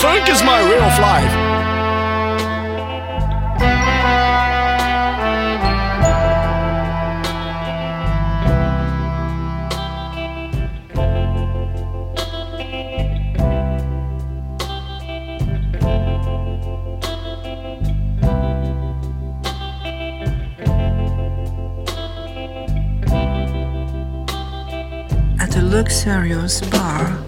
Funk is my way of life. luxurious bar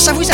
savez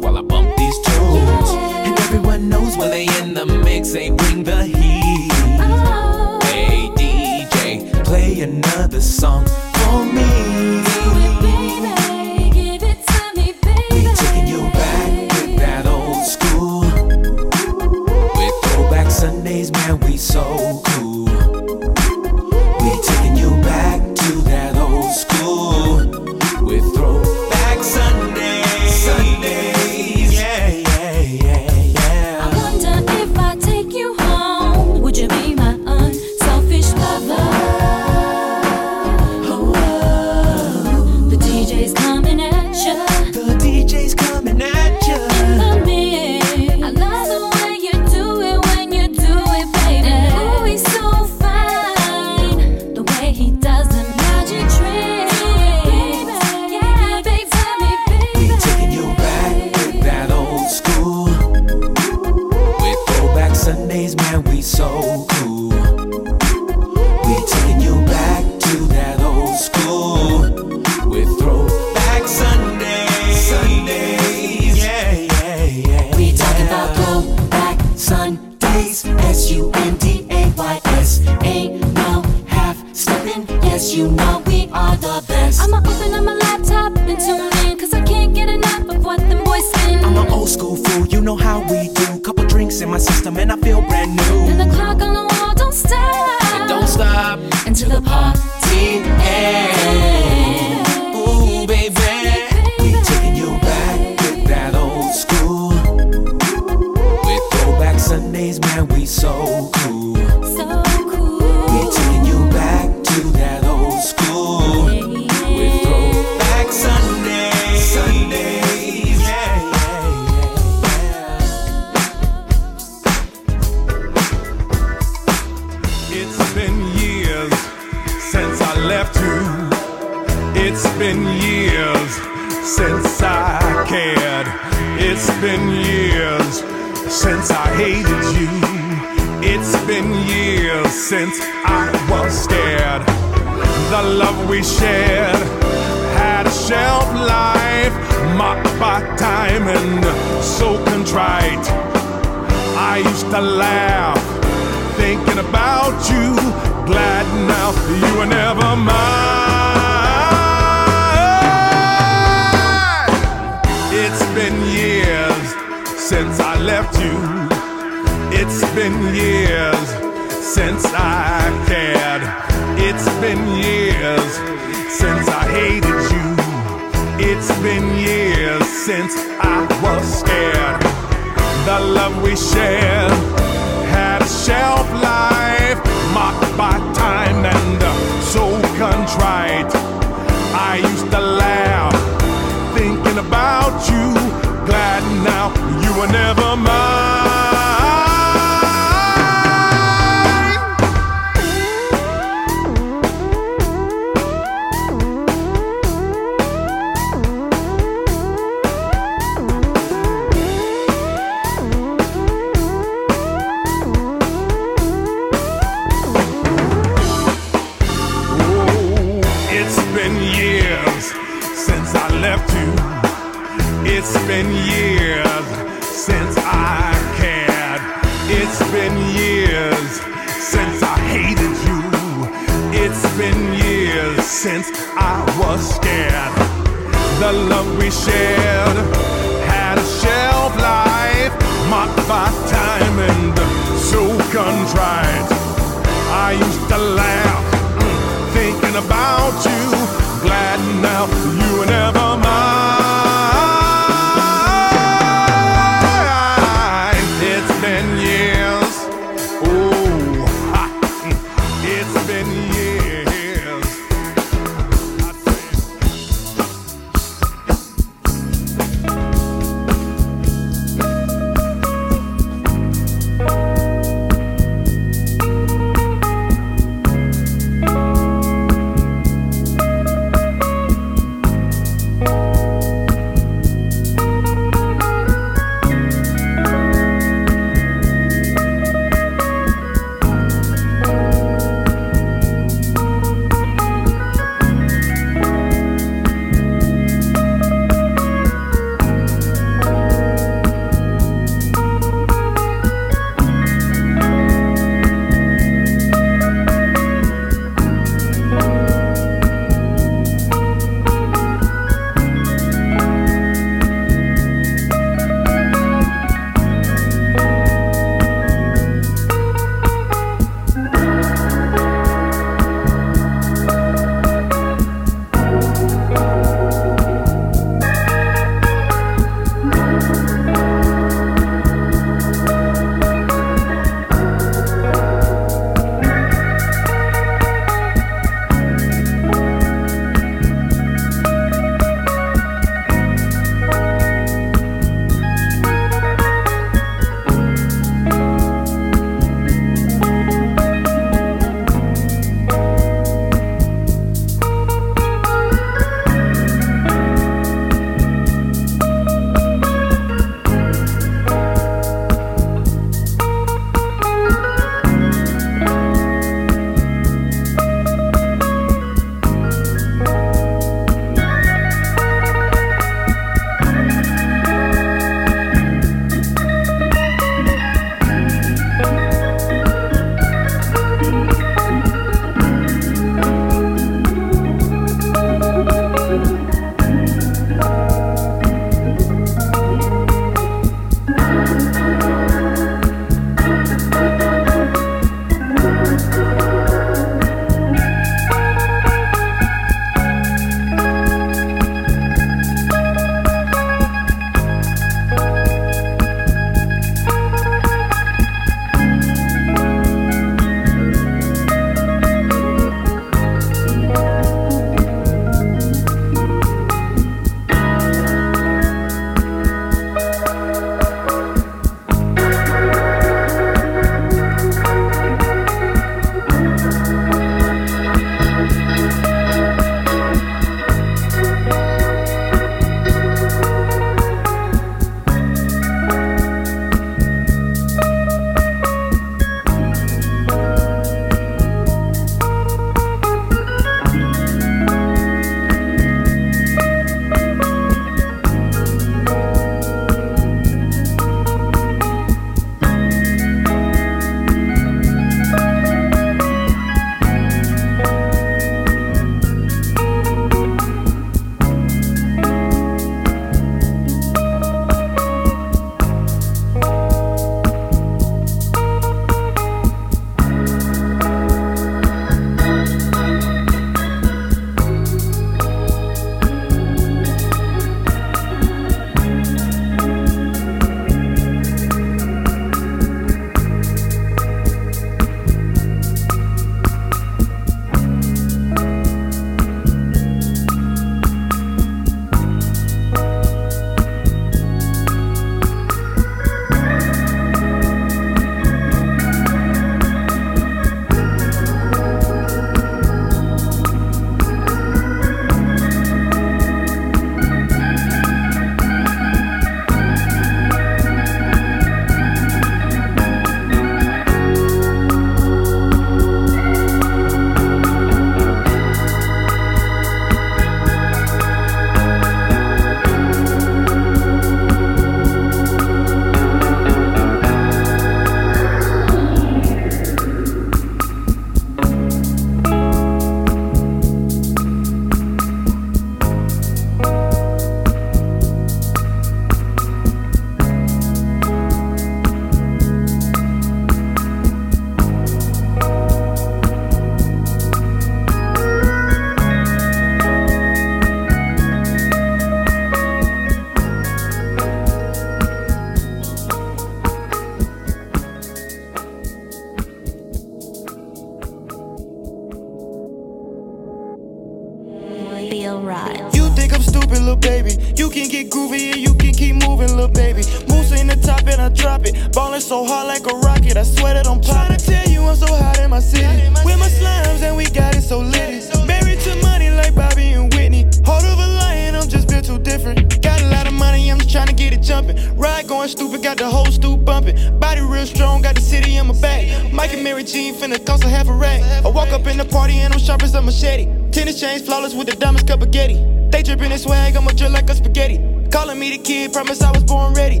so hard like a rocket, I swear that I'm poppin'. Tryna tell you I'm so hot in my city. With my slimes and we got it so lit. Married to money like Bobby and Whitney. Heart of a lion, I'm just built too different. Got a lot of money, I'm just tryna get it jumpin'. Ride going stupid, got the whole stoop bumpin'. Body real strong, got the city in my back. Mike and Mary Jean finna cost a half a rack. I walk up in the party and I'm sharp as a machete. Tennis chains flawless with the diamonds cup of Getty. They drippin' in swag, I'ma drill like a spaghetti. Calling me the kid, promise I was born ready.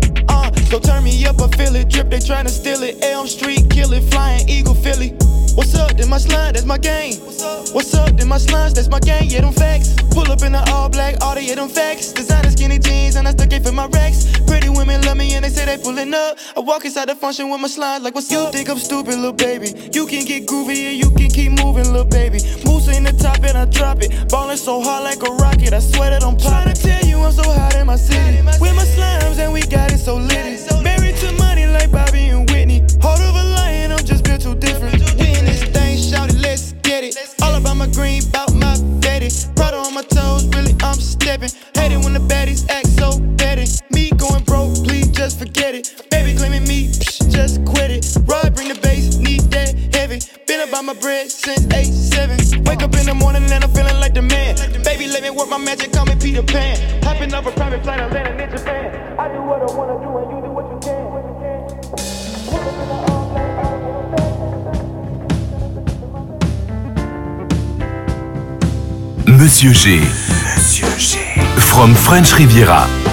So turn me up, I feel it. Drip, they tryna steal it. Elm Street, kill it. Flying Eagle, Philly. What's up? Then my slime, that's my game. What's up? Then my slimes, that's my gang. Yeah, them facts. Pull up in the all black, all the yeah, them facts. Designer skinny jeans, and I still for my racks. Pretty women love me, and they say they pullin' up. I walk inside the function with my slime, like what's up? You think I'm stupid, little baby? You can get groovy, and you can keep moving, little baby. Moose in the top, and I drop it. Ballin' so hard like a rocket, I swear that I'm poppin'. Tryna tell you I'm so hot in my city. With my slimes, and we got it so lit. Married to money like Bobby and Whitney. Heart of a lion, I'm just built too different. We in this thing, shout it, let's get it. All about my green, Monsieur G. Monsieur G. From French Riviera.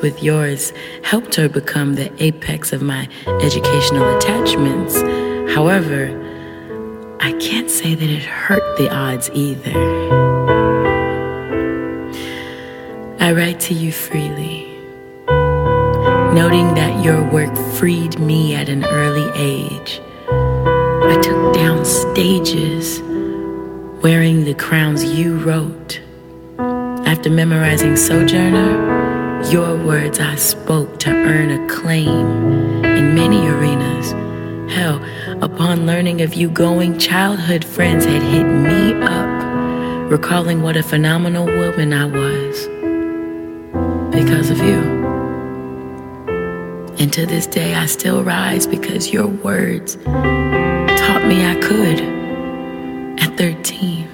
With yours helped her become the apex of my educational attachments. However, I can't say that it hurt the odds either. I write to you freely noting that your work freed me at an early age. I took down stages wearing the crowns you wrote. After memorizing Sojourner, your words I spoke to earn acclaim in many arenas. Hell, upon learning of you going, childhood friends had hit me up, recalling what a phenomenal woman I was because of you. And to this day, I still rise because your words taught me I could. At 13,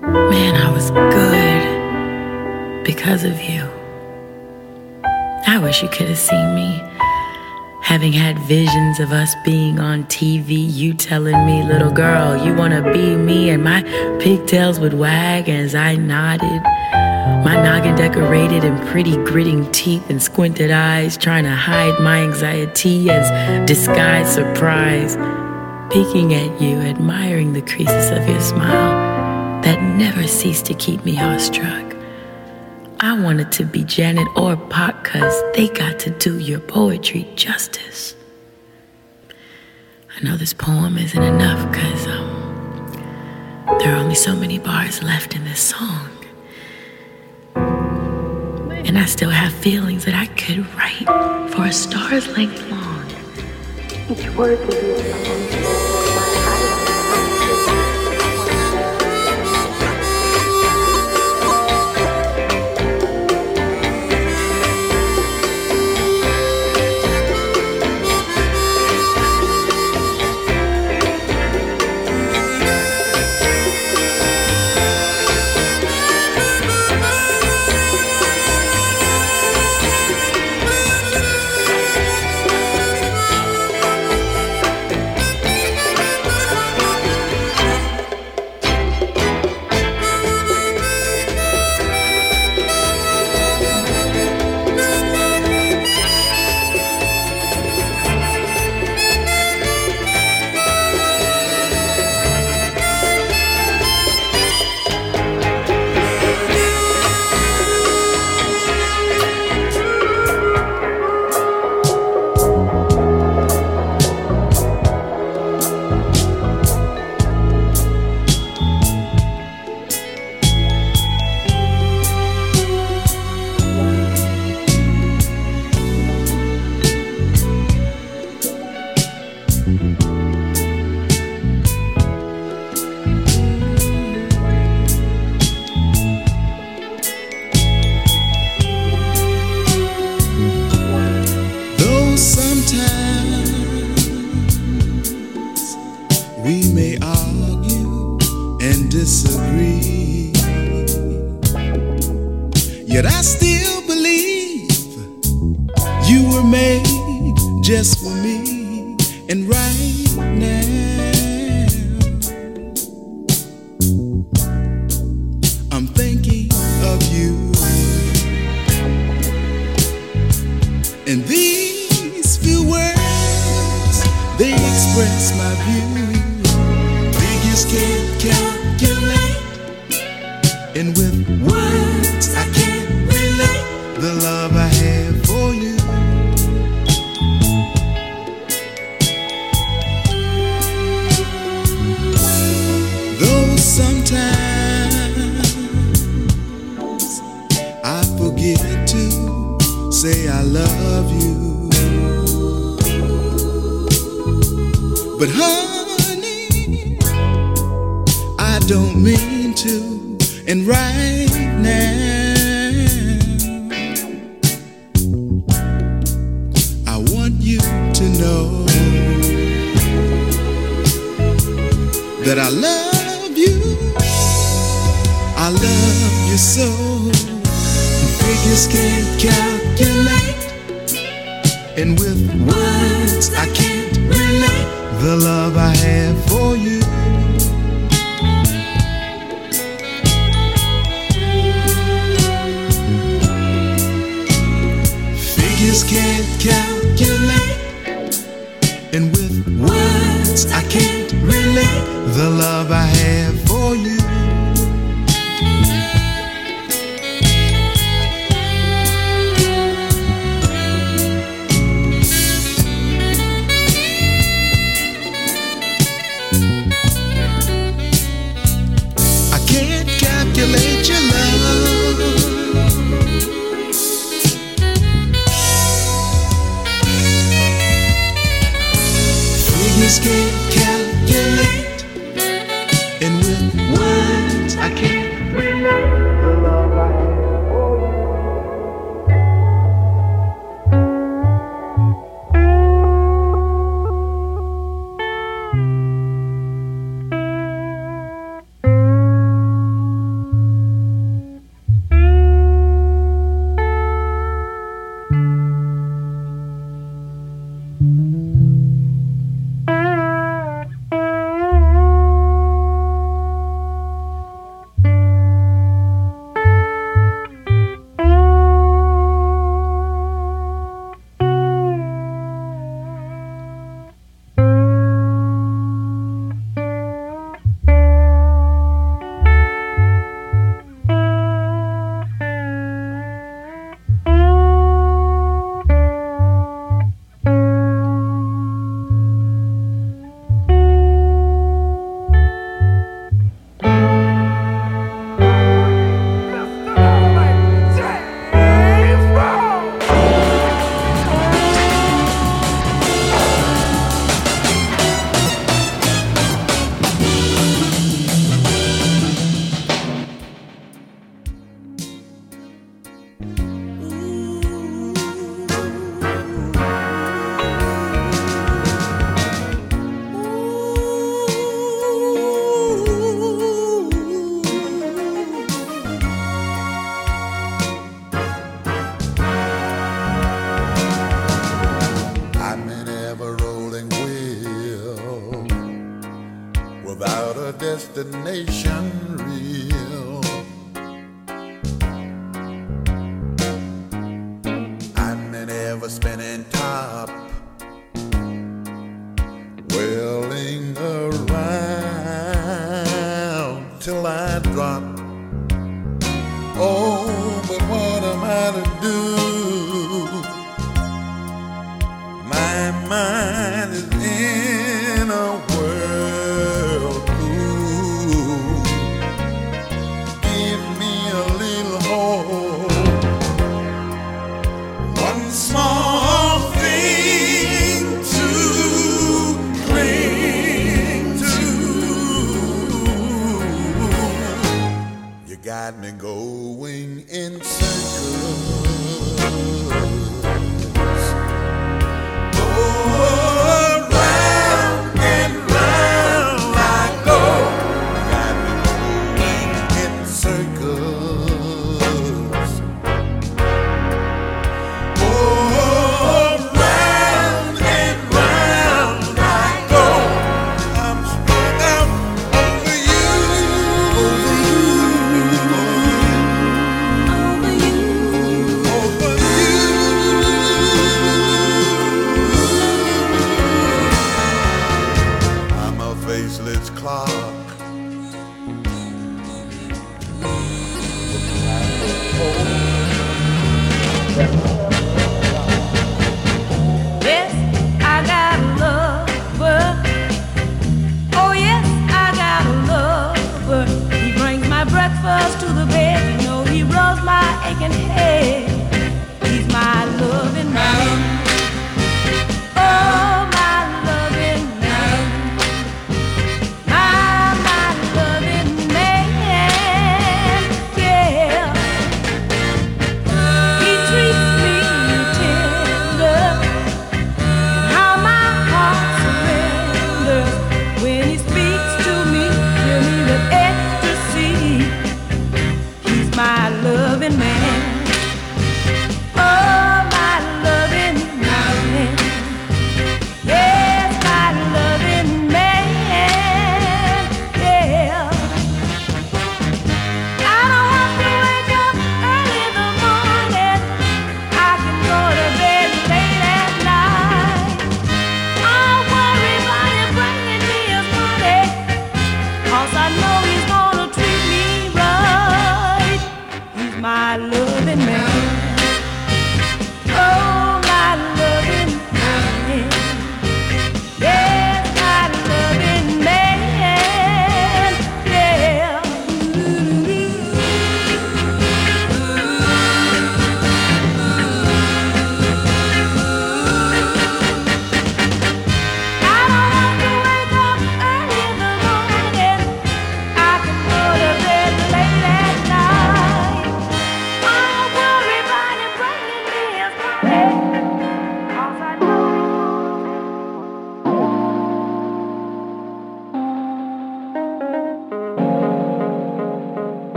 man, I was good because of you. Wish you could have seen me. Having had visions of us being on TV, you telling me, little girl, you wanna be me, and my pigtails would wag as I nodded. My noggin decorated in pretty gritting teeth and squinted eyes, trying to hide my anxiety as disguised surprise. Peeking at you, admiring the creases of your smile that never ceased to keep me awestruck. To be Janet or Pac cause they got to do your poetry justice. I know this poem isn't enough cause um, there are only so many bars left in this song. And I still have feelings that I could write for a star's length long. Each word reveals someone's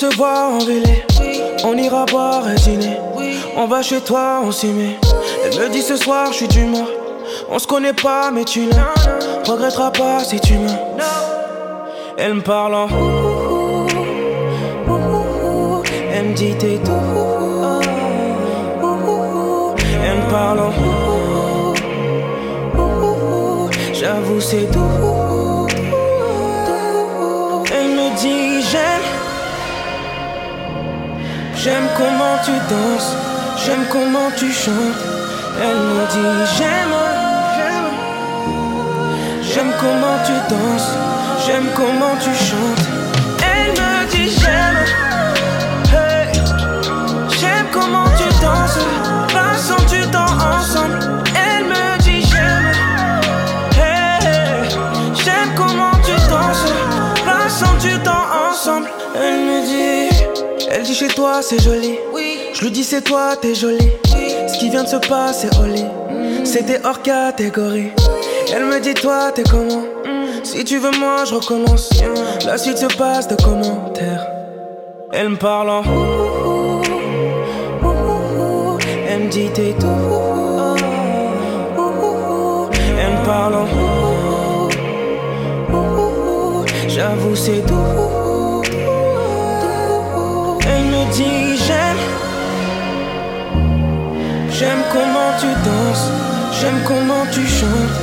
se voit en. On ira boire dîner. On va chez toi, on s'y met. Elle me dit ce soir je suis d'humeur. On se connaît pas mais tu l'as. Regretteras pas si tu me. Elle me parle en. Elle me dit t'es tout. Elle me parle en. J'avoue c'est tout. Comment tu danses J'aime comment tu chantes. Elle me dit j'aime. J'aime comment tu danses J'aime comment tu chantes Elle dit chez toi c'est joli. Je lui dis c'est toi t'es jolie. Ce qui vient de se passer lit C'était hors catégorie. Elle me dit toi t'es comment? Si tu veux moi je recommence. La suite se passe de commentaires. Elle me parle en Elle me dit t'es tout. Elle me parle en J'avoue c'est tout Dit j'aime J'aime comment tu danses J'aime comment tu chantes.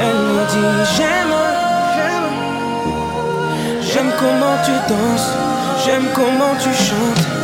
Elle me dit j'aime. J'aime comment tu danses J'aime comment tu chantes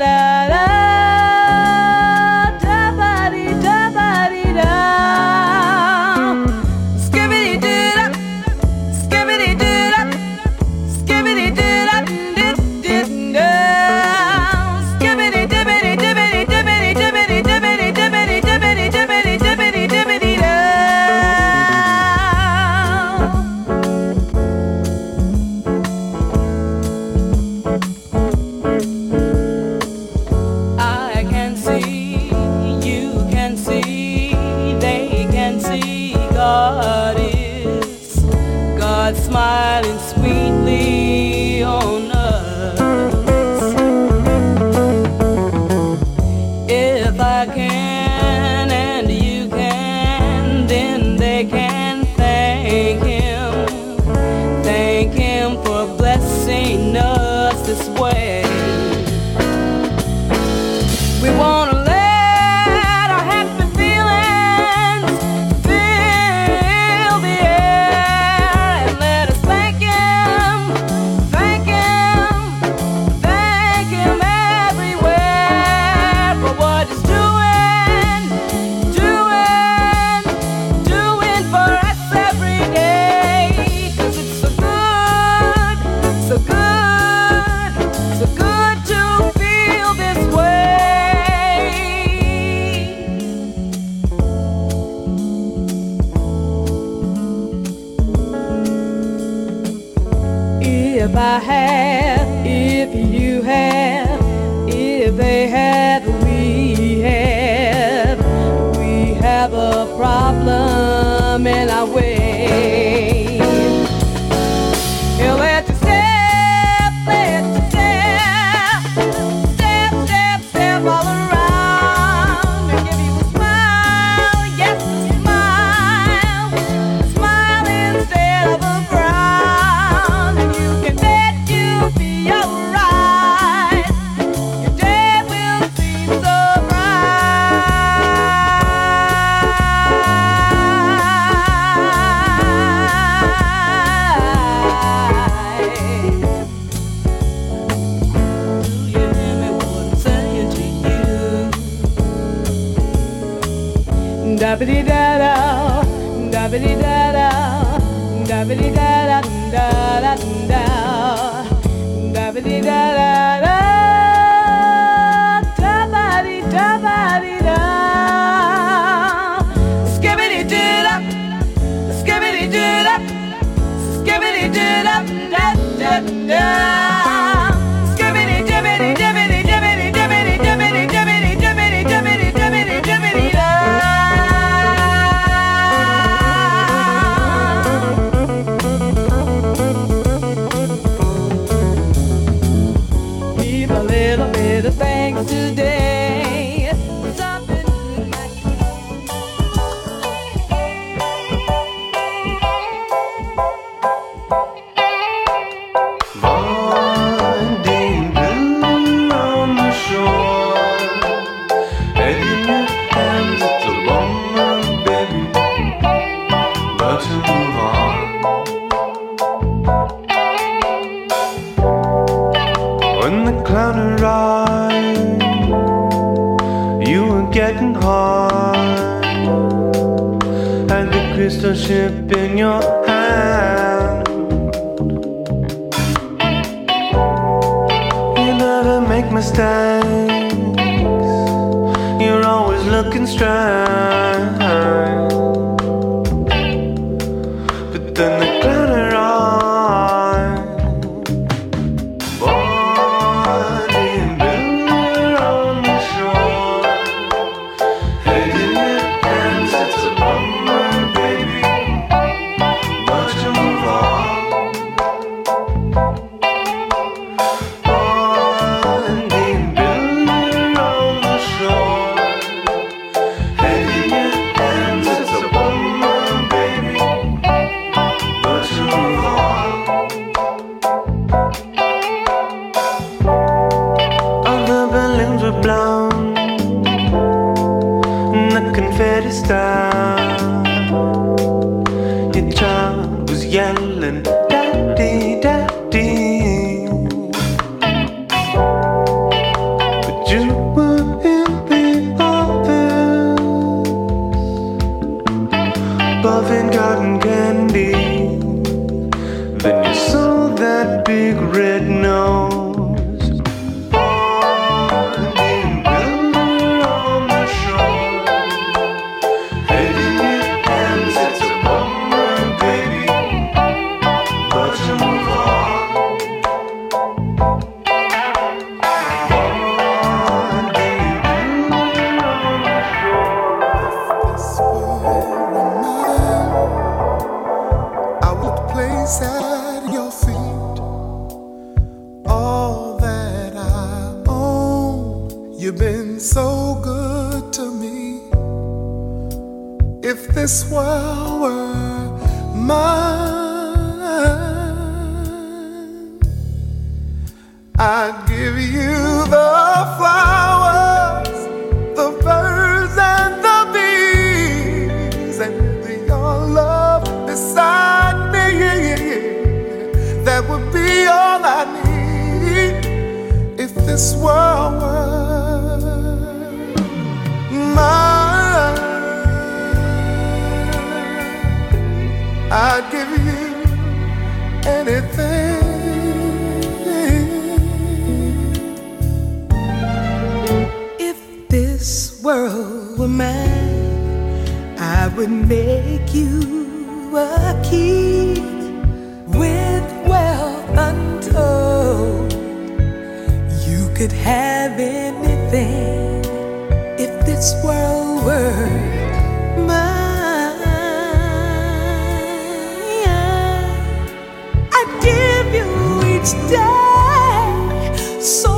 So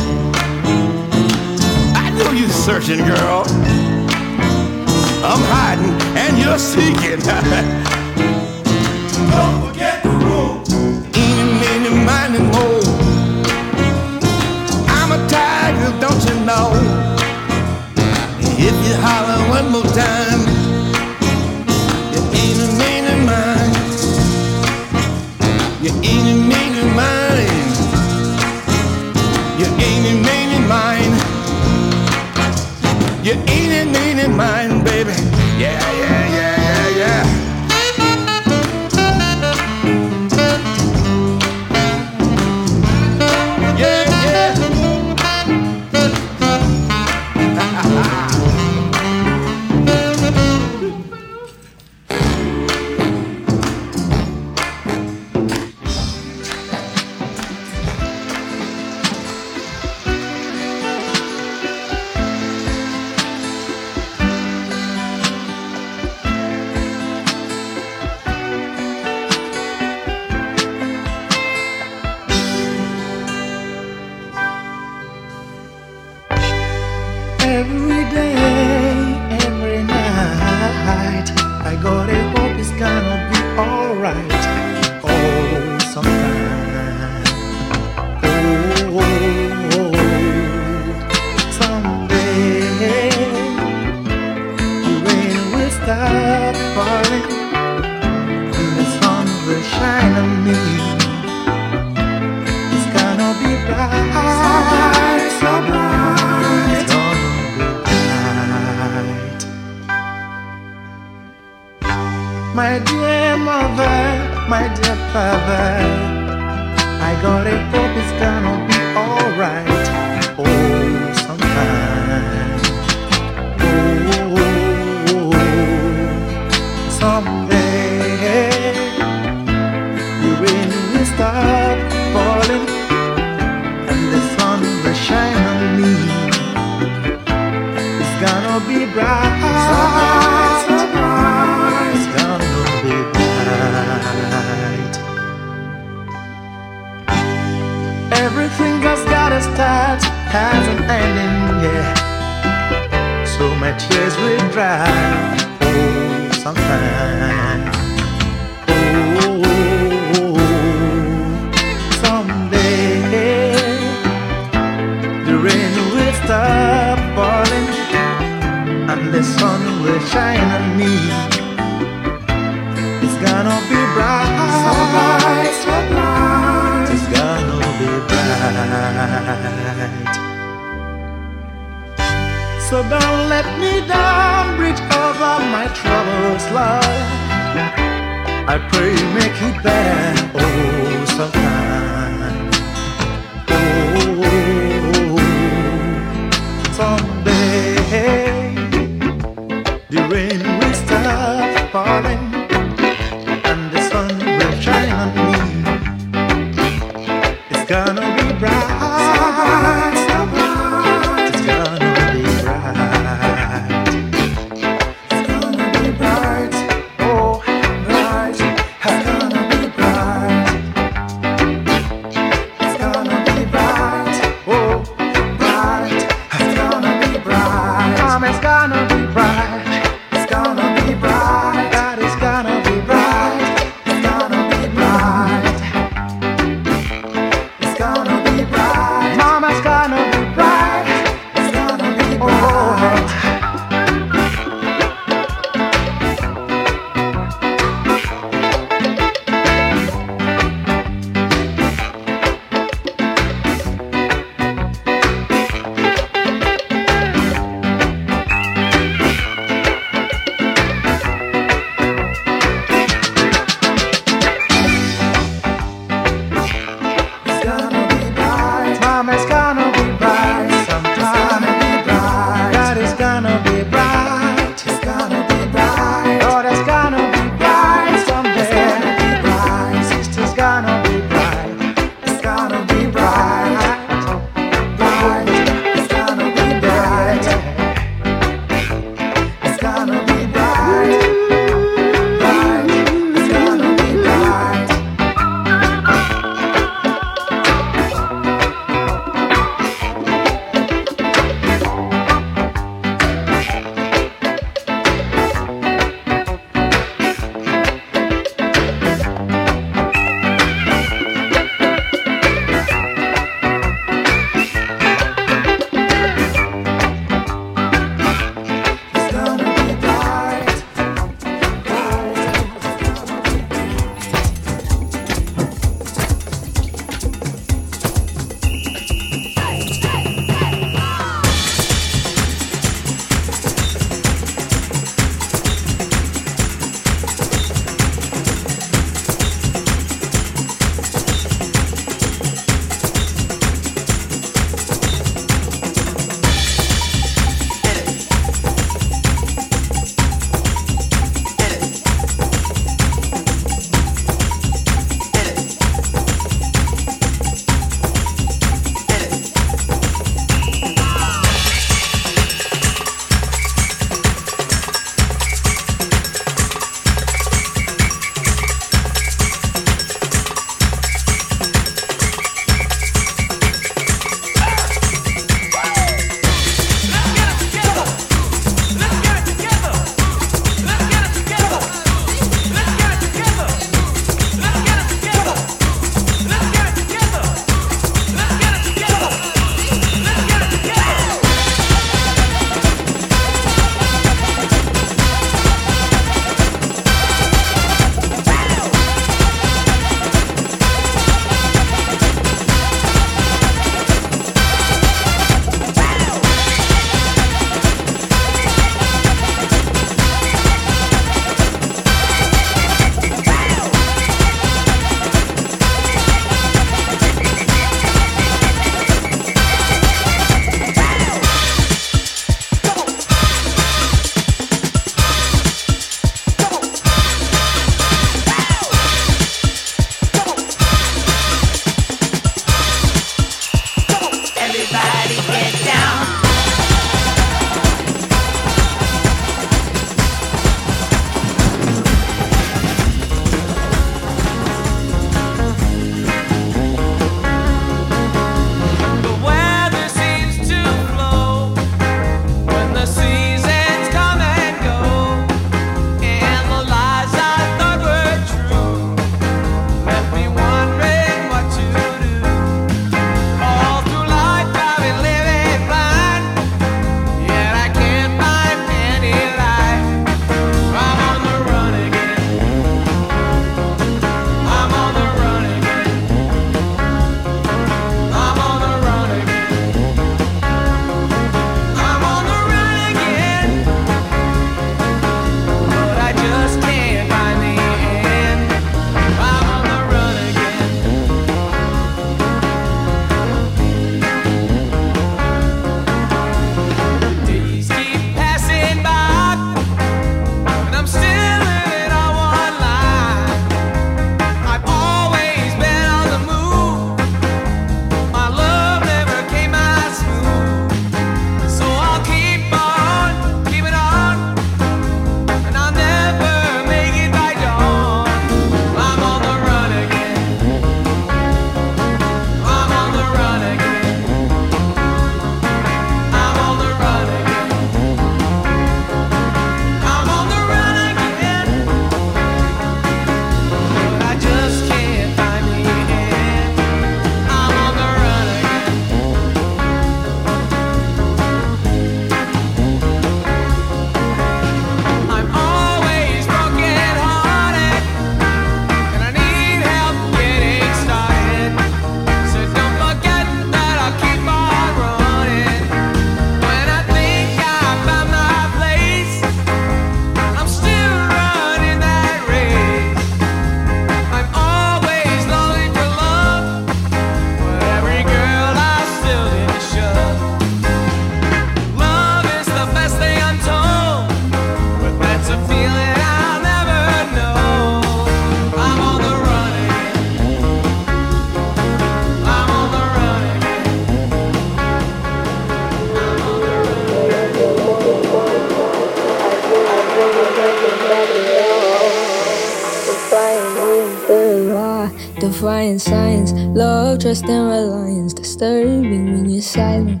defying science. Love, trust, and reliance. Disturbing when you're silent.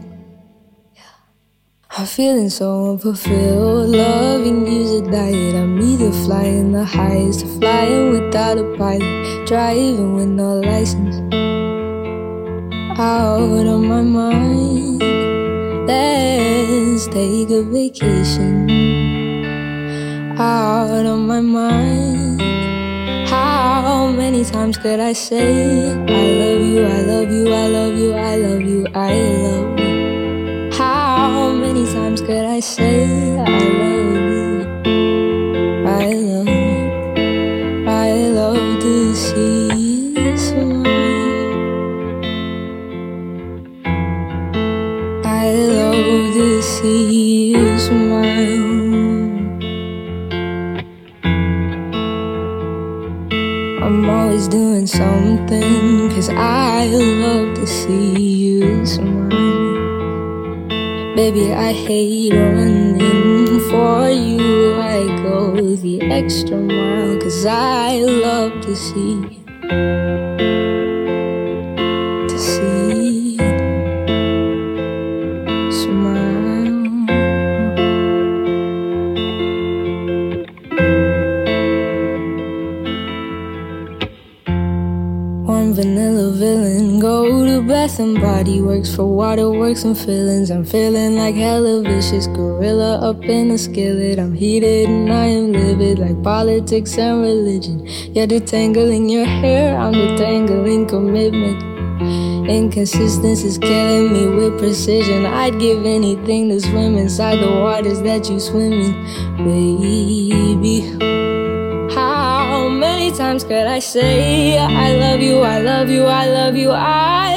I'm feeling so unfulfilled. Loving you's a diet. I'm either flying the highest or flying without a pilot. Driving with no license. Out of my mind. Let's take a vacation. Out of my mind. How many times could I say I love you, I love you, I love you, I love you, I love you? How many times could I say I love you? Baby, I hate running for you. I go the extra mile, cause I love to see Works for waterworks and fillings. I'm feeling like hella vicious gorilla up in a skillet. I'm heated and I am livid like politics and religion. You're detangling your hair, I'm detangling commitment. Inconsistency is killing me with precision. I'd give anything to swim inside the waters that you swim in, baby. How many times could I say I love you, I love you, I love you, I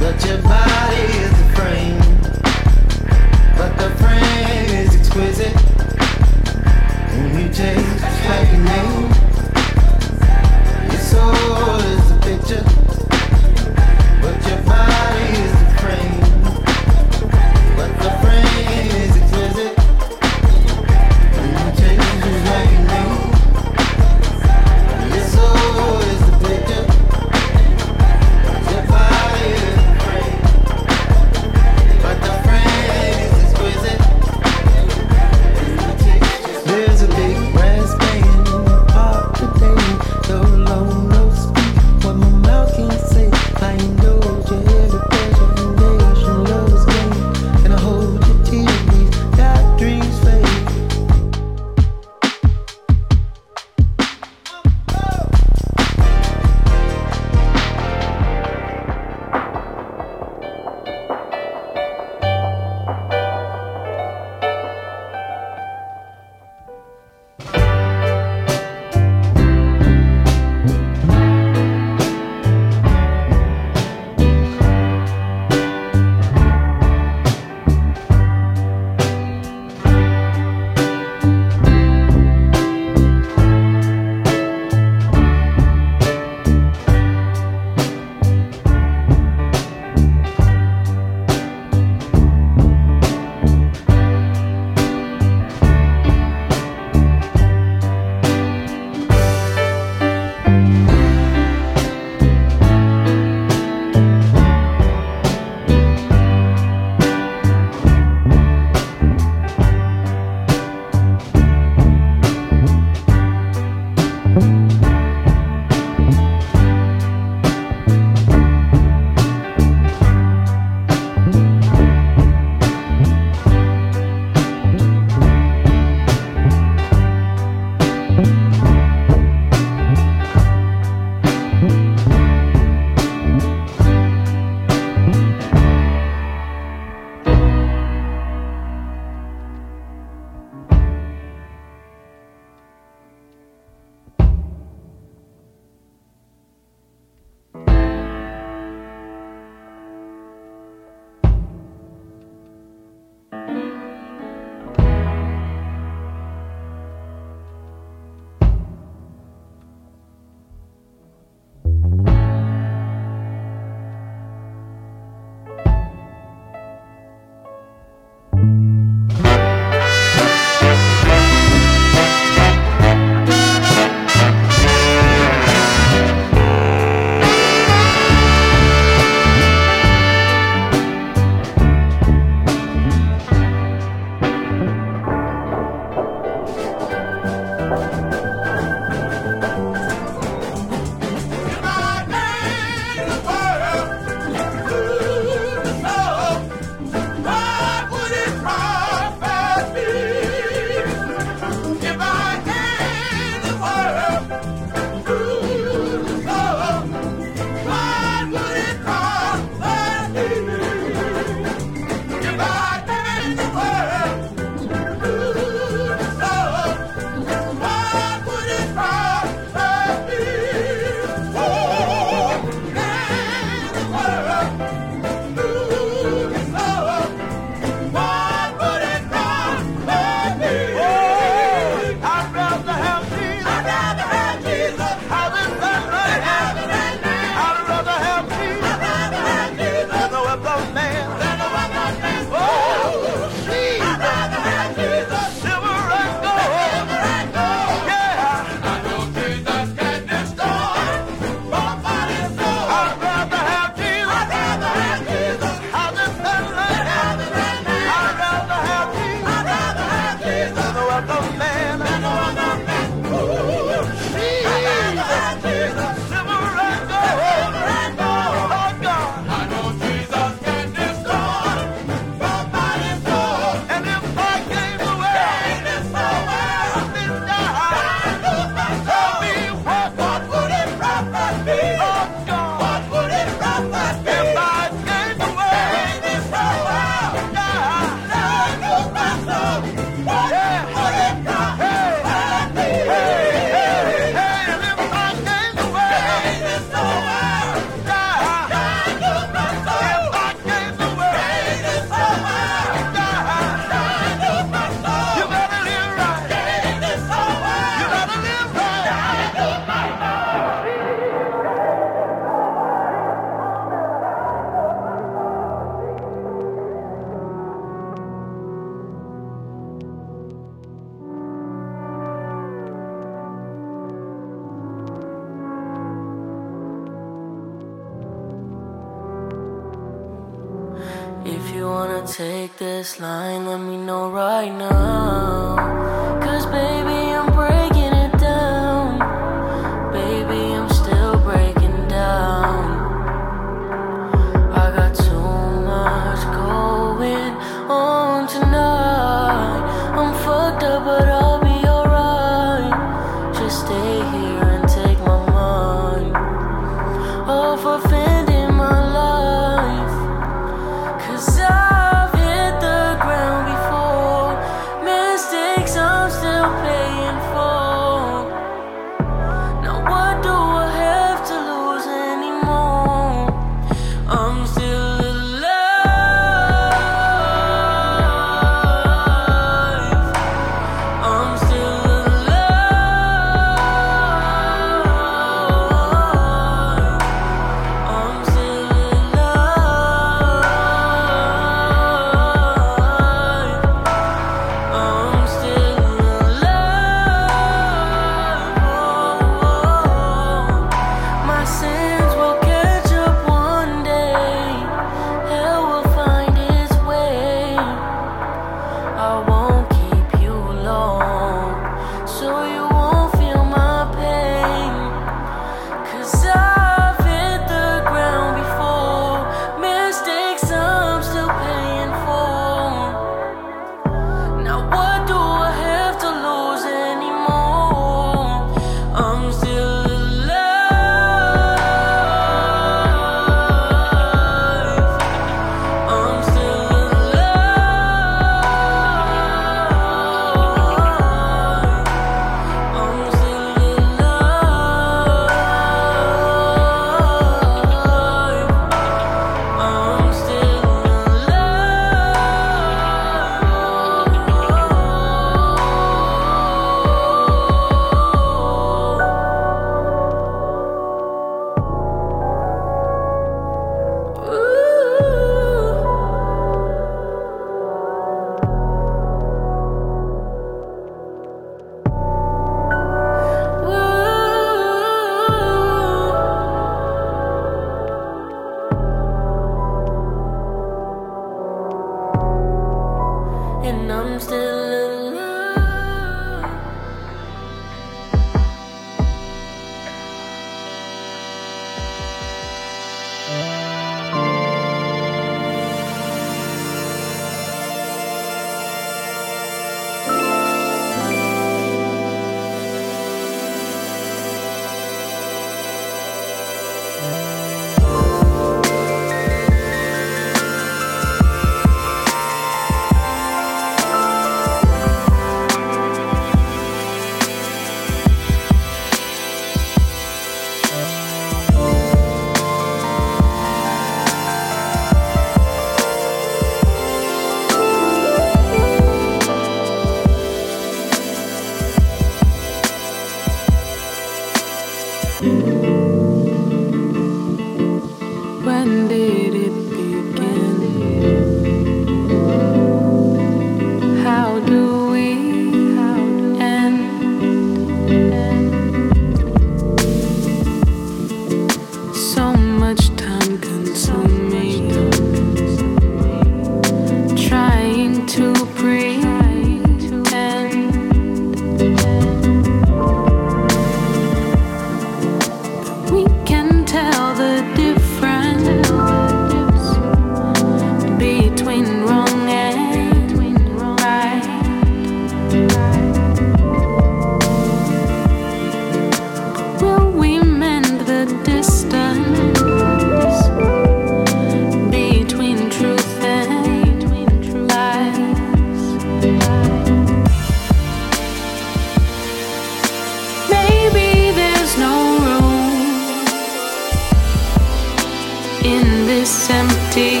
in this empty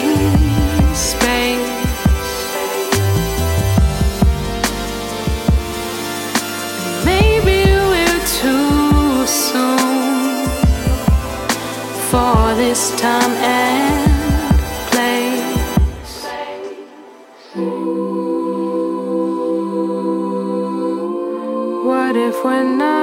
space. Maybe we're too soon for this time and place. What if we're not?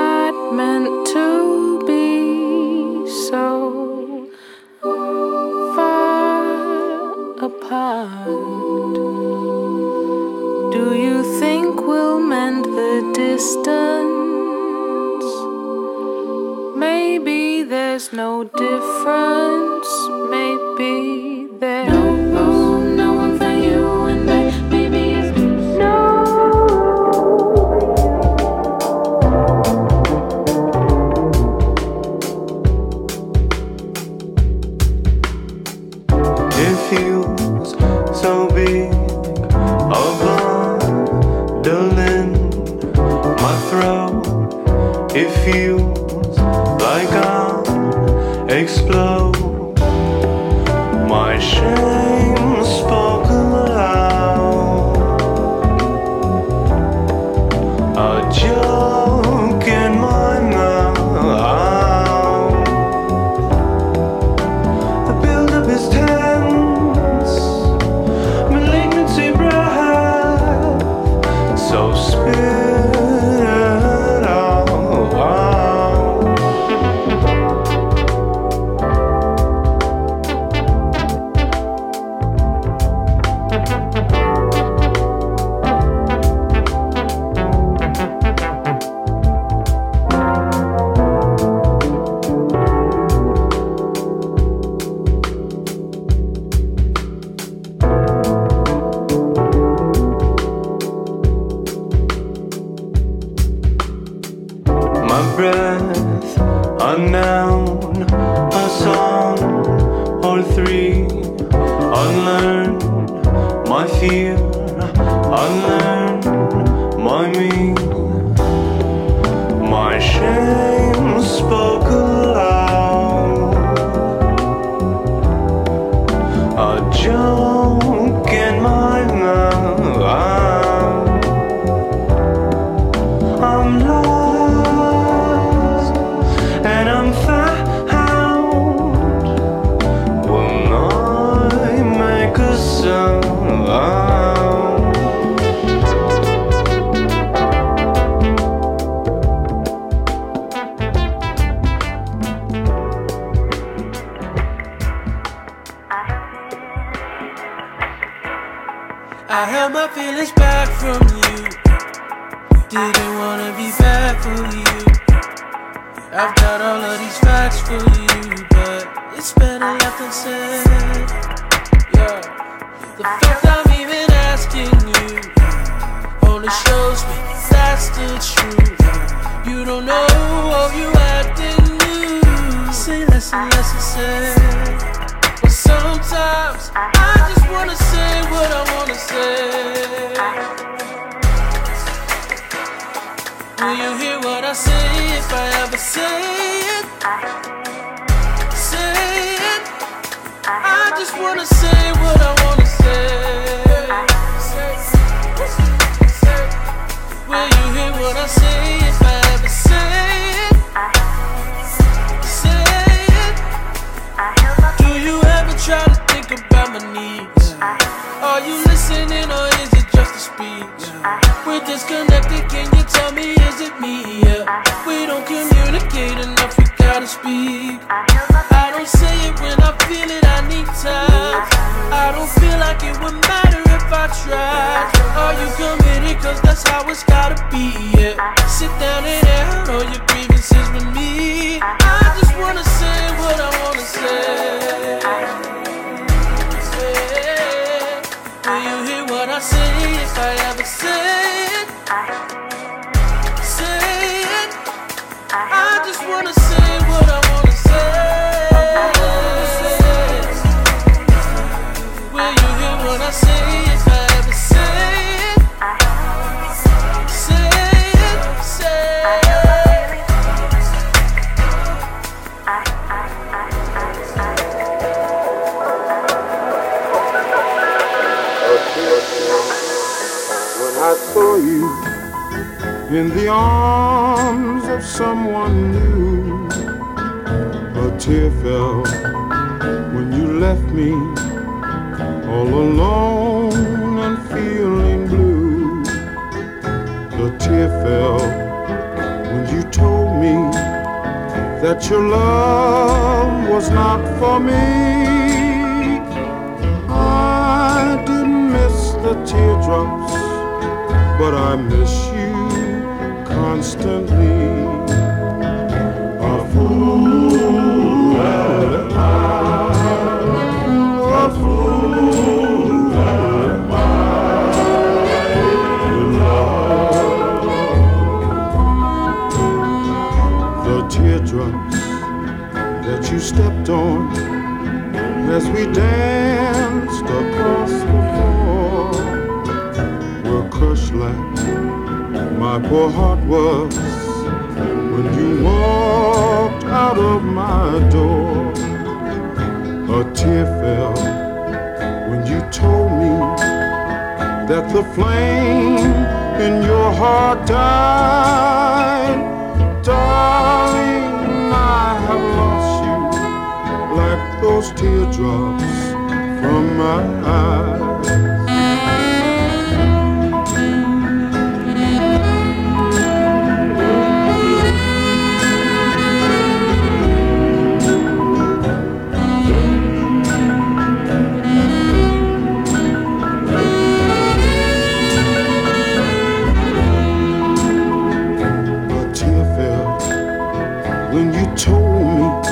when you told me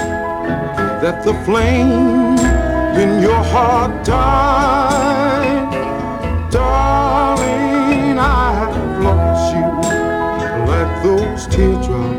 that the flame in your heart died. Darling, I have lost you like those teardrops.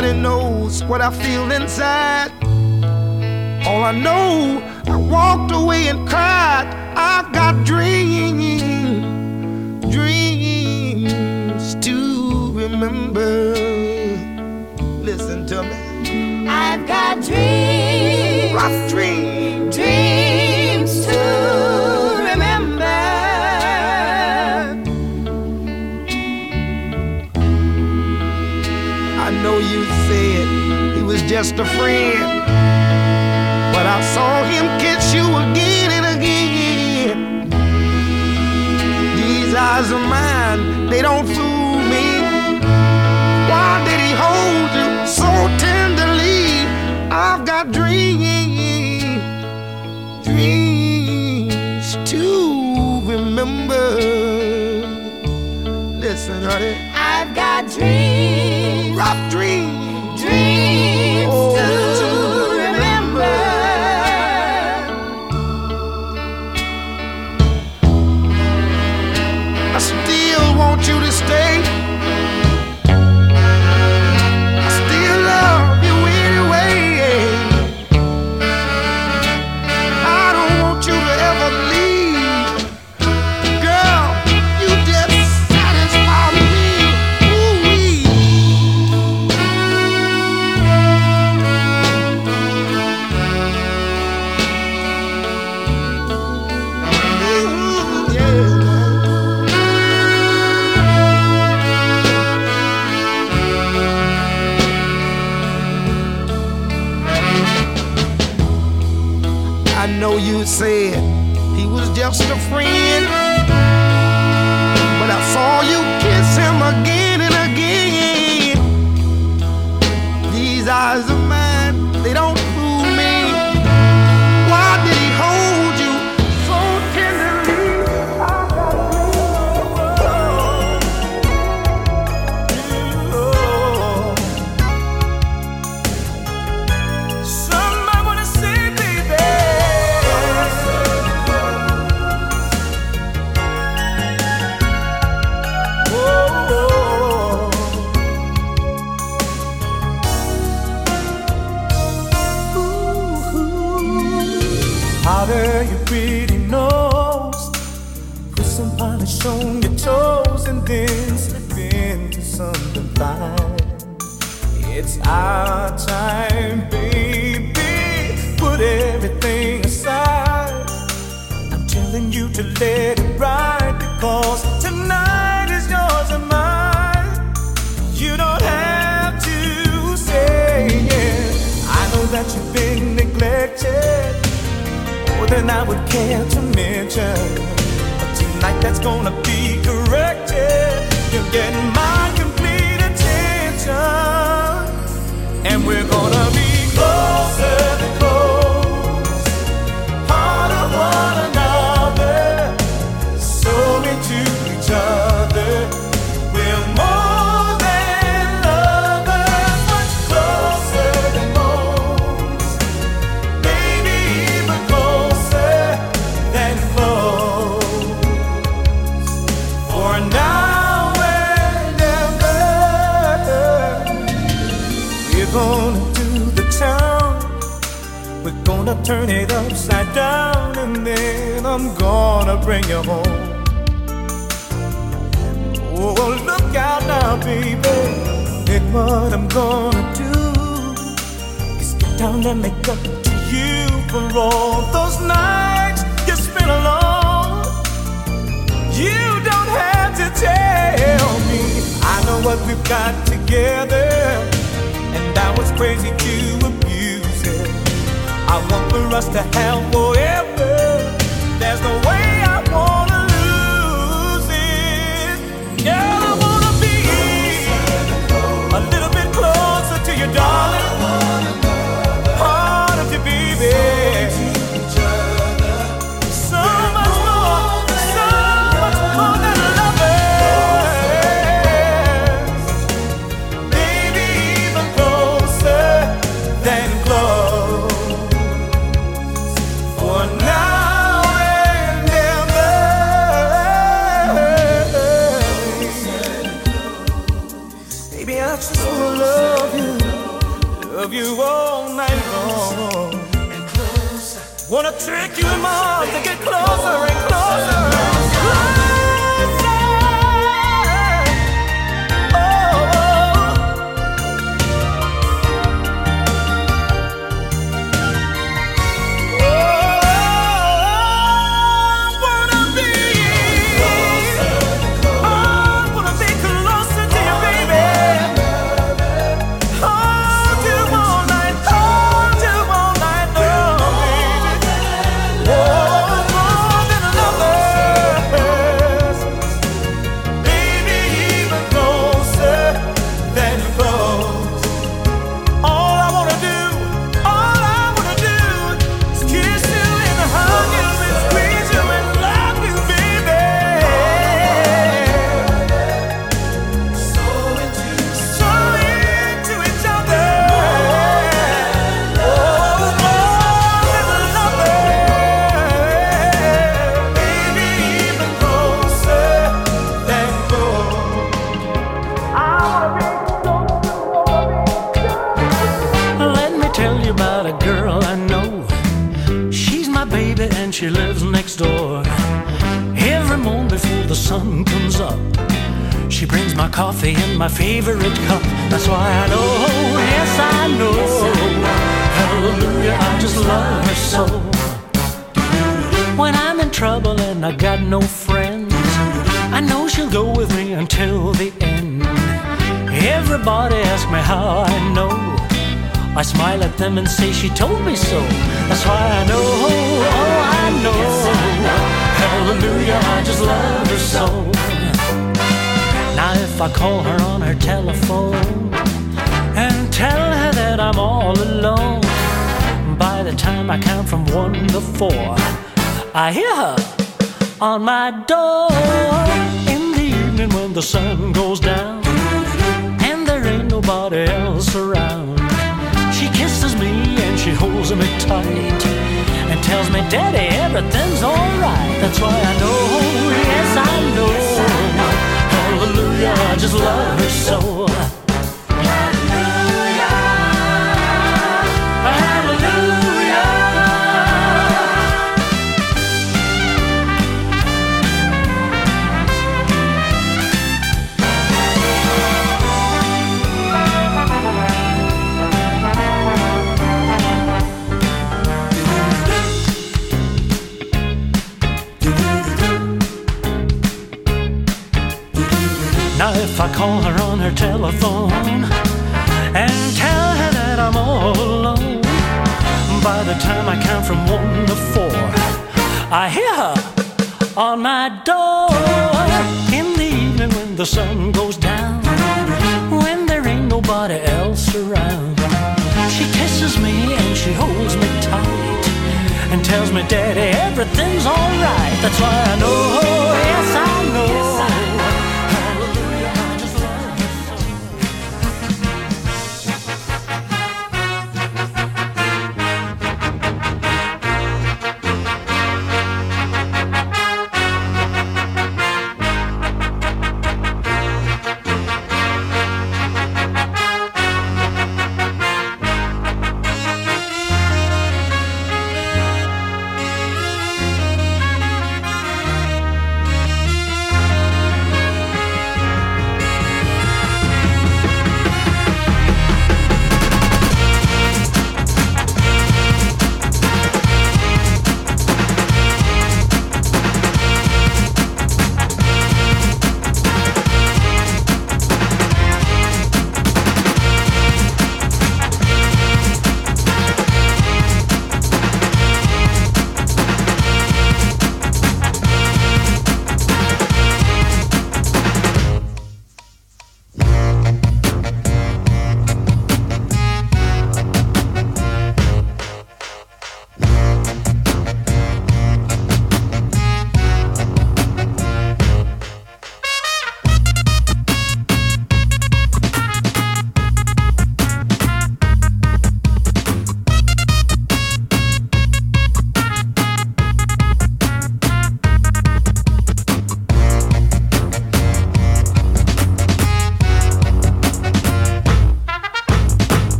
Nobody knows what I feel inside. I saw him catch you again and again. These eyes of mine, they don't fool. it's gonna be corrected. You're getting my complete attention, and we're gonna. gonna bring you home. Oh, look out now, baby. Look what I'm gonna do. Is get down and make up to you for all those nights you spent alone. You don't have to tell me. I know what we've got together, and I was crazy to abuse it. I want for us to have forever. There's no my favorite cup. That's why I know, oh, yes I know. Hallelujah, I just love her so. When I'm in trouble and I got no friends, I know she'll go with me until the end. Everybody asks me how I know. I smile at them and say she told me so. That's why I know, oh I know. Hallelujah, I just love her so. I call her on her telephone and tell her that I'm all alone, by the time I count from one to four, I hear her on my door in the evening when the sun goes down and there ain't nobody else around. She kisses me and she holds me tight and tells me, Daddy, everything's alright. That's why I know, yes, I know. Hallelujah, I just love her so.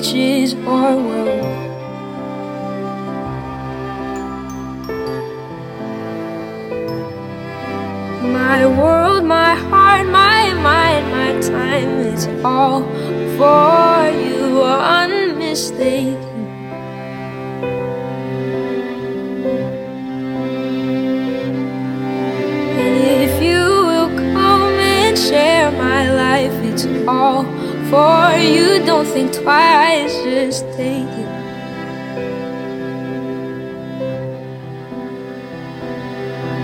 Any riches or wealth. My world, my heart, my mind, my time, it's all for you, unmistaken. And if you will come and share my life, it's all for you. Don't think twice, just take it.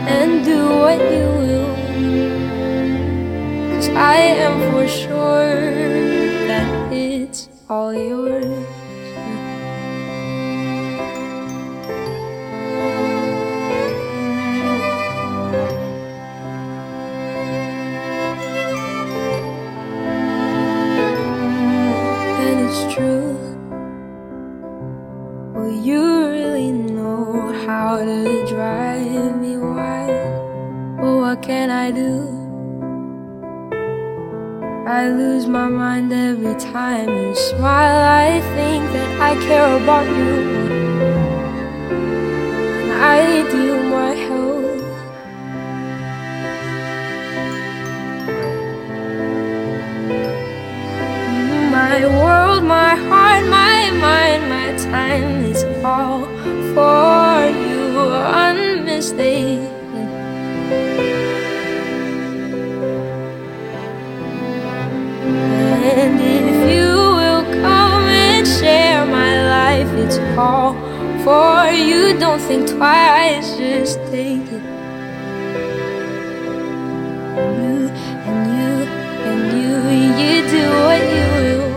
And do what you will. Cause I am for sure that it's all yours. I do? I lose my mind every time you smile. I think that I care about you than I do my health. My world, my heart, my mind, my time is all for you, unmistaken. Life, it's all for you. Don't think twice, just take it. You and you and you, you do what you will.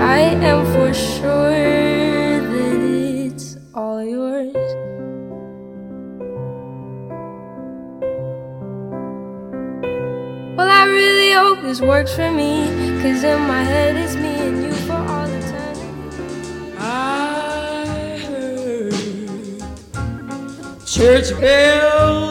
I am for sure that it's all yours. Well, I really hope this works for me. Cause in my head it's me church bells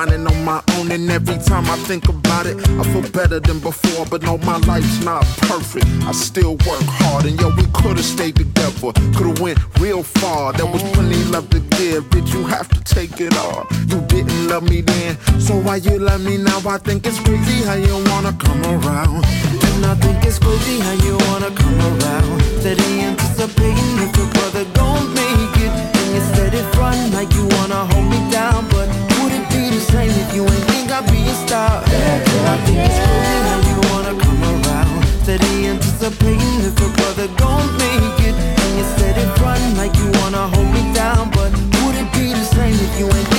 grinding on my own, and every time I think about it, I feel better than before. But no, my life's not perfect. I still work hard, and yo, we could've stayed together, could've went real far. There was plenty love to give, bitch. You have to take it all. You didn't love me then, so why you love me now? I think it's crazy how you wanna come around. And I think it's crazy how you wanna come around. Steady anticipating if your brother gon' make it. And you said it front like you wanna hold me down, but be the same if you ain't think I'd be a star. Yeah, girl, I think it's crazy how you wanna come around. Steady anticipating if your brother gon' make it. And you said it run like you wanna hold me down. But would it be the same if you ain't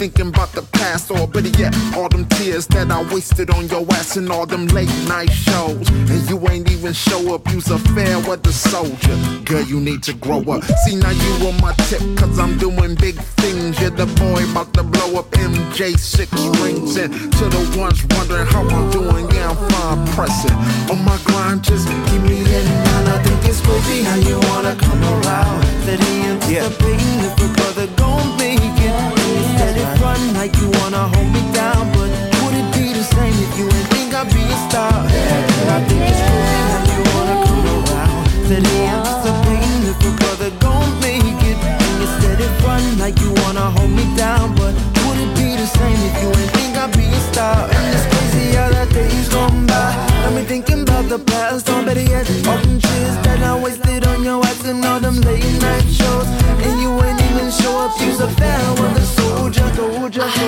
thinking about the past, or better yet, all them tears that I wasted on your ass and all them late night shows. And you ain't even show up, you's a fair weather soldier. Girl, you need to grow up. See, now you on my tip, cause I'm doing big things. You're the boy about to blow up MJ6 rings. And to the ones wondering how I'm doing, yeah, I'm fine pressing. On my grind, just keep me in mind. I think it's crazy how you wanna come around. That he anticipating if a brother gon' make it. Instead it run like you wanna hold me down, but would it be the same if you ain't think I'd be a star? And I think it's crazy how you wanna come around. That he anticipating if a brother gon' make it. Instead it run like you wanna hold me down, but would it be the same if you ain't think I'd be a star? And it's crazy how that days gone by. Got me thinking about the past, or better yet, all them years that I wasted on your ass and all them late night shows. And you ain't even show up, you's a fair weather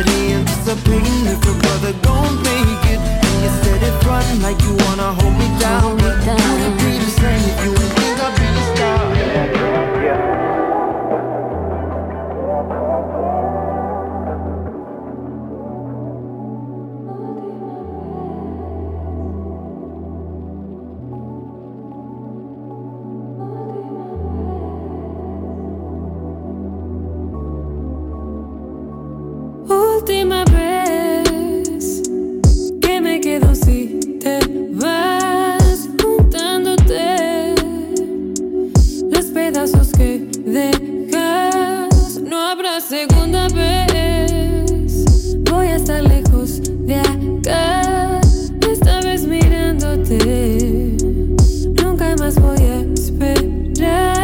That he anticipating if a brother gon' make it. And you said it run like you wanna hold me down, but would it Segunda vez. Voy a estar lejos de acá, esta vez mirándote. Nunca más voy a esperarte.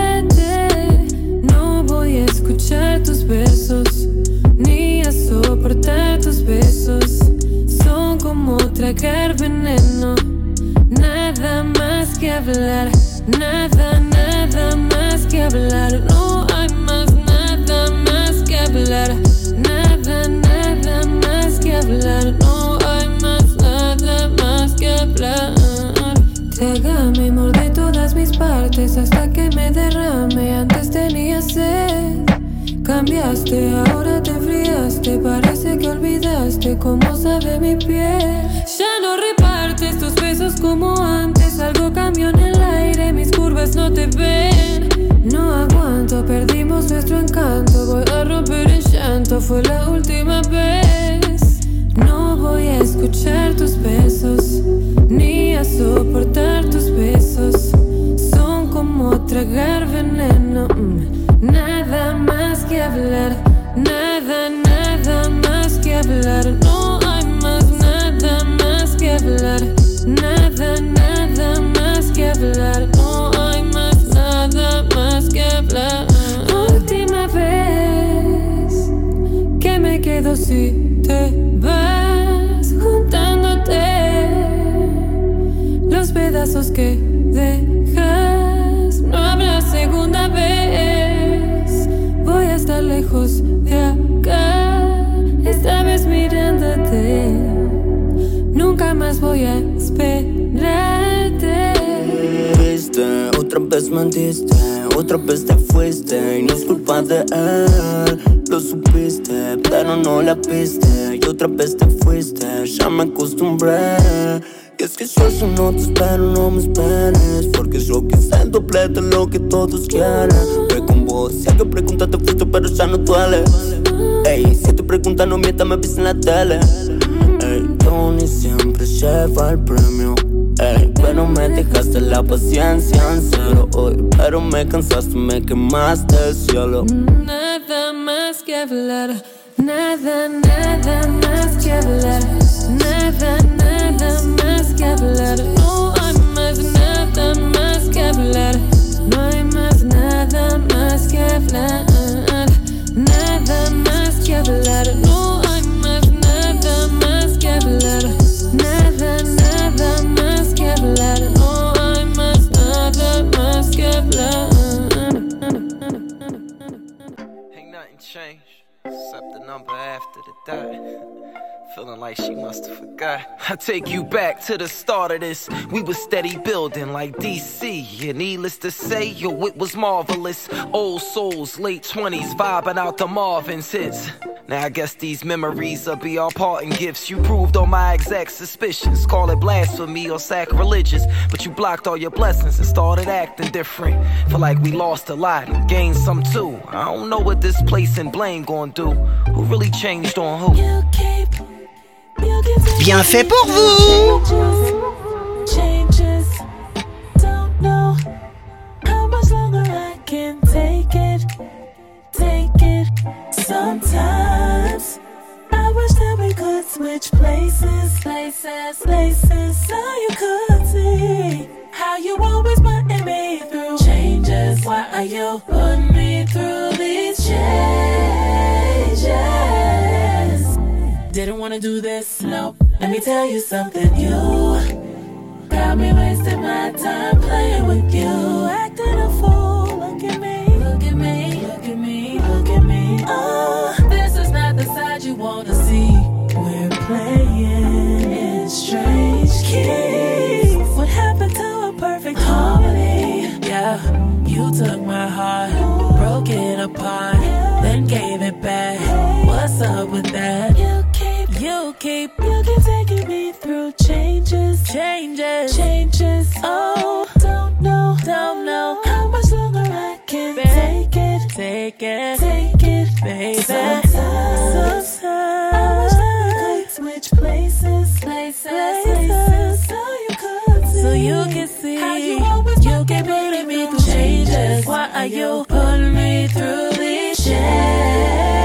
No voy a escuchar tus besos ni a soportar tus besos. Son como tragar veneno. Nada más que hablar, nada, nada más que hablar. Hablar. Nada, nada más que hablar. No hay más, nada más que hablar. Trágame, mordé todas mis partes hasta que me derrame. Antes tenía sed. Cambiaste, ahora te enfriaste. Parece que olvidaste cómo sabe mi piel. Ya no repartes tus besos como antes. Algo cambió en el aire, mis curvas no te ven. No aguanto, perdimos nuestro encanto. Voy a romper en llanto, fue la última vez. No voy a escuchar tus besos, ni a soportar tus besos. Son como tragar veneno. mm. Nada más que hablar, nada, nada más que hablar. No hay más, nada más que hablar. Nada, nada si te vas juntándote los pedazos que dejas. No habrá segunda vez. Voy a estar lejos de acá, esta vez mirándote. Nunca más voy a esperarte. Viste, otra vez mentiste, otra vez te fuiste y no es culpa de él. Lo pero no la viste y otra vez te fuiste, ya me acostumbré. Y es que yo eso no te espero, no me esperes Porque yo que sé el doble de lo que todos quieren. Ve con vos, si alguien pregunta te fuiste pero ya no duele. Ey, si te pregunta no mientas, me ves en la tele. Ey, Tony siempre lleva el premio. Ey, pero me dejaste la paciencia en cero hoy Pero me cansaste, me quemaste el cielo. Nada más que hablar, nada, nada más que hablar, nada, nada más que hablar. No hay más nada más que hablar, no hay más nada más que hablar, nada más que hablar. No jump after. That. Feeling like she must have forgot. I take you back to the start of this. We was steady building like DC. And needless to say, yo, it was marvelous. Old souls, late 20s, vibing out the Marvin's hits. Now I guess these memories will be our parting gifts. You proved all my exact suspicions. Call it blasphemy or sacrilegious. But you blocked all your blessings and started acting different. Feel like we lost a lot and gained some too. I don't know what this place and blame gonna do. Who really changed on who? Bien fait pour vous. Sometimes I wish that we could switch places, places, places, so you could see how you always putting me through changes. Why are you putting me through these changes? Didn't wanna do this, no. Let me tell you something, you got me wasting my time playing with you, acting a fool. Look at me, look at me, look at me, look at me. Oh, this is not the side you wanna see. We're playing in strange keys. What happened to a perfect harmony? Yeah, you took my heart, broke it apart, then gave it back. What's up with that? keep. You keep taking me through changes, changes, changes. Oh, don't know, don't know how much longer I can baby. take it, take it, take it, baby. Sometimes, sometimes I wish we could switch places, places, places, so you could see, so you can see how you always you keep putting me through changes. changes. Why are you pulling me through these changes?